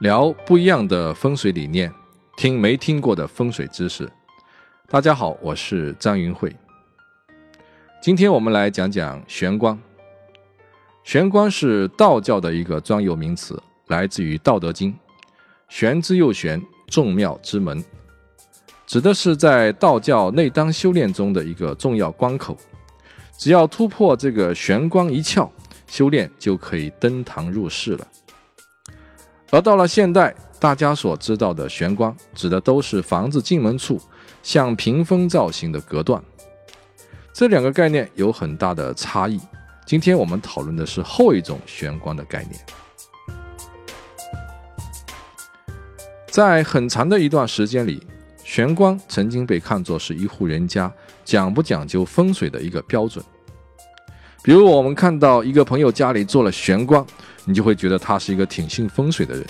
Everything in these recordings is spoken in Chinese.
聊不一样的风水理念，听没听过的风水知识。大家好，我是张云慧。今天我们来讲讲玄关。玄关是道教的一个专有名词，来自于《道德经》，“玄之又玄，众妙之门”，指的是在道教内丹修炼中的一个重要关口。只要突破这个玄关一窍，修炼就可以登堂入室了。而到了现代，大家所知道的玄关，指的都是房子进门处像屏风造型的隔断。这两个概念有很大的差异。今天我们讨论的是后一种玄关的概念。在很长的一段时间里，玄关曾经被看作是一户人家讲不讲究风水的一个标准。比如，我们看到一个朋友家里做了玄关。你就会觉得他是一个挺信风水的人。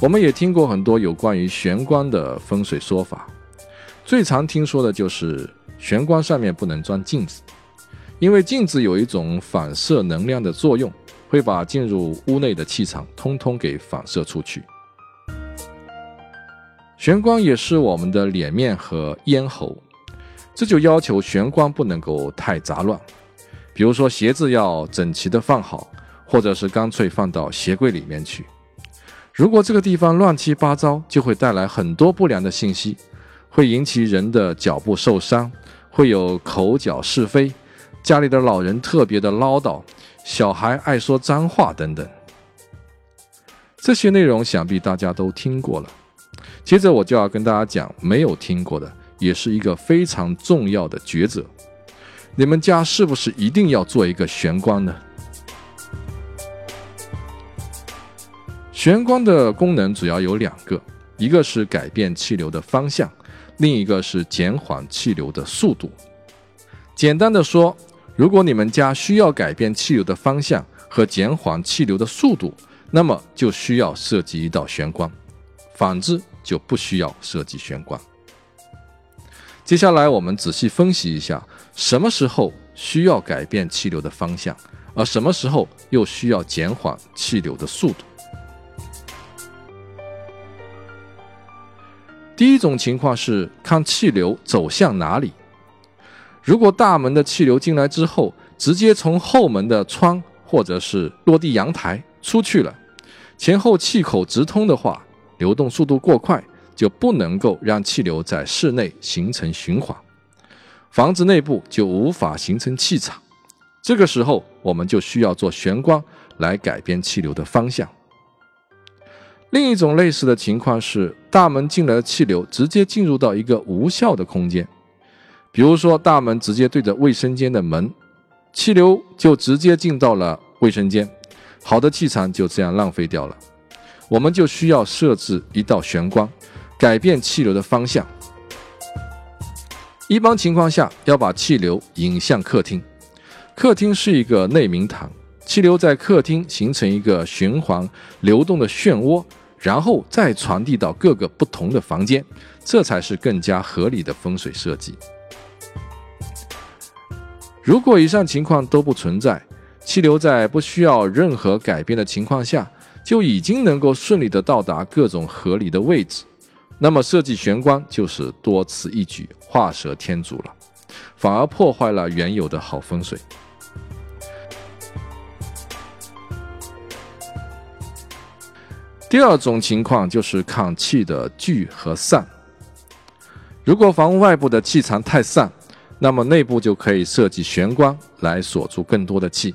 我们也听过很多有关于玄关的风水说法，最常听说的就是玄关上面不能装镜子，因为镜子有一种反射能量的作用，会把进入屋内的气场通通给反射出去。玄关也是我们的脸面和咽喉，这就要求玄关不能够太杂乱。比如说鞋子要整齐的放好，或者是干脆放到鞋柜里面去。如果这个地方乱七八糟，就会带来很多不良的信息，会引起人的脚部受伤，会有口角是非，家里的老人特别的唠叨，小孩爱说脏话等等。这些内容想必大家都听过了。接着我就要跟大家讲，没有听过的，也是一个非常重要的抉择。你们家是不是一定要做一个玄关呢？玄关的功能主要有两个，一个是改变气流的方向，另一个是减缓气流的速度。简单的说，如果你们家需要改变气流的方向和减缓气流的速度，那么就需要设计一道玄关；反之就不需要设计玄关。接下来我们仔细分析一下。什么时候需要改变气流的方向，而什么时候又需要减缓气流的速度？第一种情况是看气流走向哪里。如果大门的气流进来之后，直接从后门的窗或者是落地阳台出去了，前后气口直通的话，流动速度过快，就不能够让气流在室内形成循环。房子内部就无法形成气场，这个时候我们就需要做玄关来改变气流的方向。另一种类似的情况是，大门进来的气流直接进入到一个无效的空间，比如说大门直接对着卫生间的门，气流就直接进到了卫生间，好的气场就这样浪费掉了。我们就需要设置一道玄关，改变气流的方向。一般情况下，要把气流引向客厅。客厅是一个内明堂，气流在客厅形成一个循环流动的漩涡，然后再传递到各个不同的房间，这才是更加合理的风水设计。如果以上情况都不存在，气流在不需要任何改变的情况下，就已经能够顺利的到达各种合理的位置。那么设计玄关就是多此一举，画蛇添足了，反而破坏了原有的好风水。第二种情况就是看气的聚和散。如果房屋外部的气场太散，那么内部就可以设计玄关来锁住更多的气；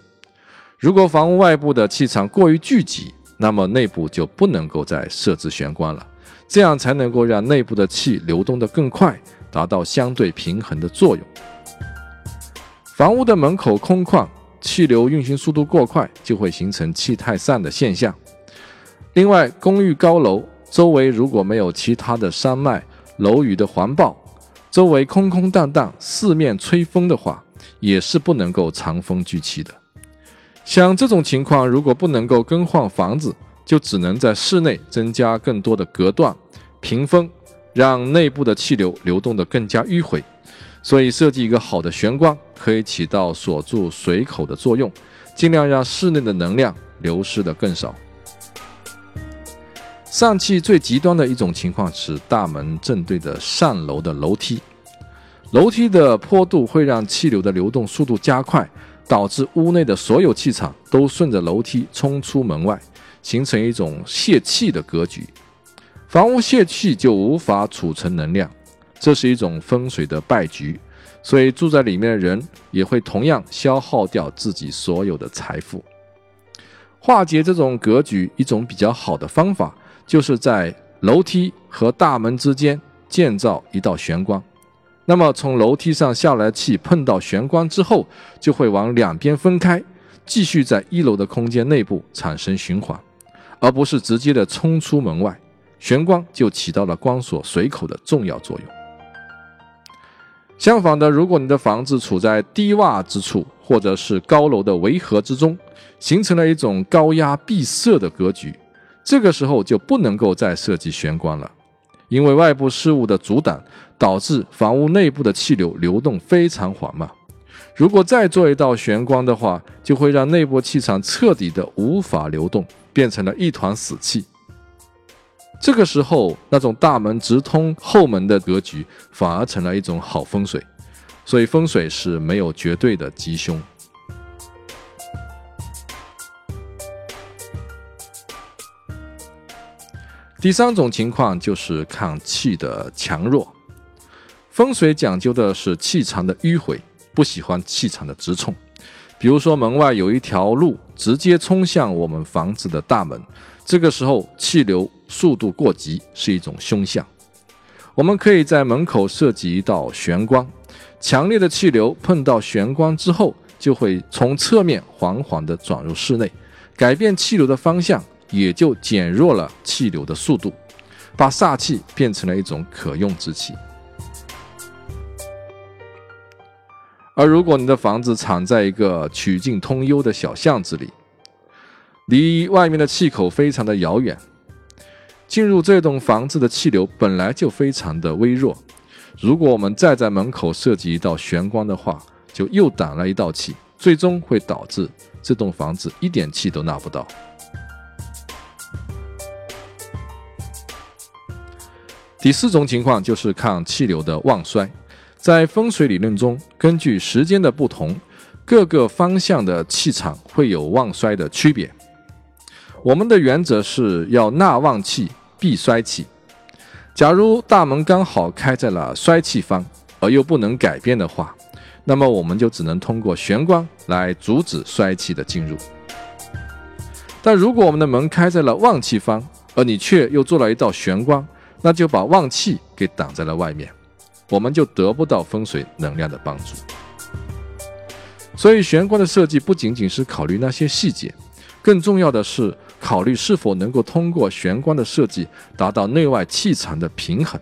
如果房屋外部的气场过于聚集，那么内部就不能够再设置玄关了。这样才能够让内部的气流动得更快，达到相对平衡的作用。房屋的门口空旷，气流运行速度过快，就会形成气太散的现象。另外，公寓高楼周围如果没有其他的山脉、楼宇的环抱，周围空空荡荡，四面吹风的话，也是不能够藏风聚气的。像这种情况，如果不能够更换房子，就只能在室内增加更多的隔断。屏风让内部的气流流动得更加迂回，所以设计一个好的玄关可以起到锁住水口的作用，尽量让室内的能量流失的更少。上气最极端的一种情况是大门正对着上楼的楼梯，楼梯的坡度会让气流的流动速度加快，导致屋内的所有气场都顺着楼梯冲出门外，形成一种泄气的格局。房屋泄气就无法储存能量，这是一种风水的败局，所以住在里面的人也会同样消耗掉自己所有的财富。化解这种格局，一种比较好的方法。就是在楼梯和大门之间建造一道玄关，那么从楼梯上下来气碰到玄关之后，就会往两边分开，继续在一楼的空间内部产生循环，而不是直接的冲出门外。玄关就起到了关锁水口的重要作用。相反的，如果你的房子处在低洼之处，或者是高楼的围合之中，形成了一种高压闭塞的格局。这个时候就不能够再设计玄关了，因为外部事物的阻挡，导致房屋内部的气流流动非常缓慢。如果再做一道玄关的话，就会让内部气场彻底的无法流动，变成了一团死气。这个时候，那种大门直通后门的格局，反而成了一种好风水。所以风水是没有绝对的吉凶。第三种情况就是看气的强弱。风水讲究的是气场的迂回，不喜欢气场的直冲。比如说门外有一条路直接冲向我们房子的大门，这个时候气流速度过急是一种凶相。我们可以在门口设计一道玄关，强烈的气流碰到玄关之后，就会从侧面缓缓地转入室内，改变气流的方向。也就减弱了气流的速度，把煞气变成了一种可用之气。而如果你的房子藏在一个曲径通幽的小巷子里，离外面的气口非常的遥远，进入这栋房子的气流本来就非常的微弱，如果我们再在门口设计一道玄关的话，就又挡了一道气，最终会导致这栋房子一点气都纳不到。第四种情况就是看气流的旺衰，在风水理论中，根据时间的不同，各个方向的气场会有旺衰的区别。我们的原则是要纳旺气，避衰气。假如大门刚好开在了衰气方，而又不能改变的话，那么我们就只能通过玄关来阻止衰气的进入。但如果我们的门开在了旺气方，而你却又做了一道玄关，那就把旺气给挡在了外面，我们就得不到风水能量的帮助。所以玄关的设计不仅仅是考虑那些细节，更重要的是考虑是否能够通过玄关的设计达到内外气场的平衡。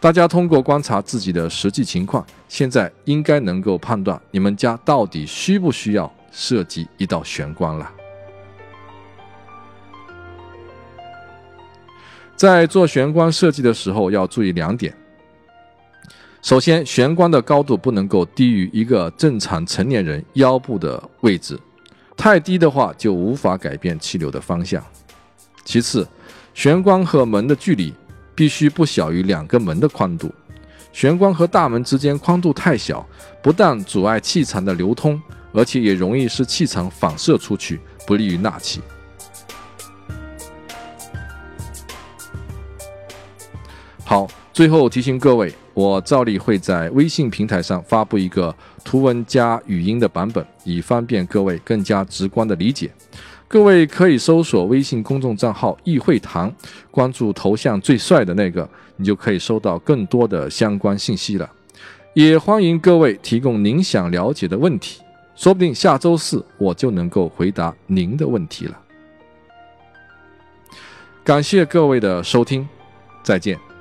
大家通过观察自己的实际情况，现在应该能够判断你们家到底需不需要设计一道玄关了。在做玄关设计的时候，要注意两点。首先，玄关的高度不能够低于一个正常成年人腰部的位置，太低的话就无法改变气流的方向。其次，玄关和门的距离必须不小于两个门的宽度。玄关和大门之间宽度太小，不但阻碍气场的流通，而且也容易使气场反射出去，不利于纳气。好，最后提醒各位，我照例会在微信平台上发布一个图文加语音的版本，以方便各位更加直观的理解。各位可以搜索微信公众账号“易会堂”，关注头像最帅的那个，你就可以收到更多的相关信息了。也欢迎各位提供您想了解的问题，说不定下周四我就能够回答您的问题了。感谢各位的收听，再见。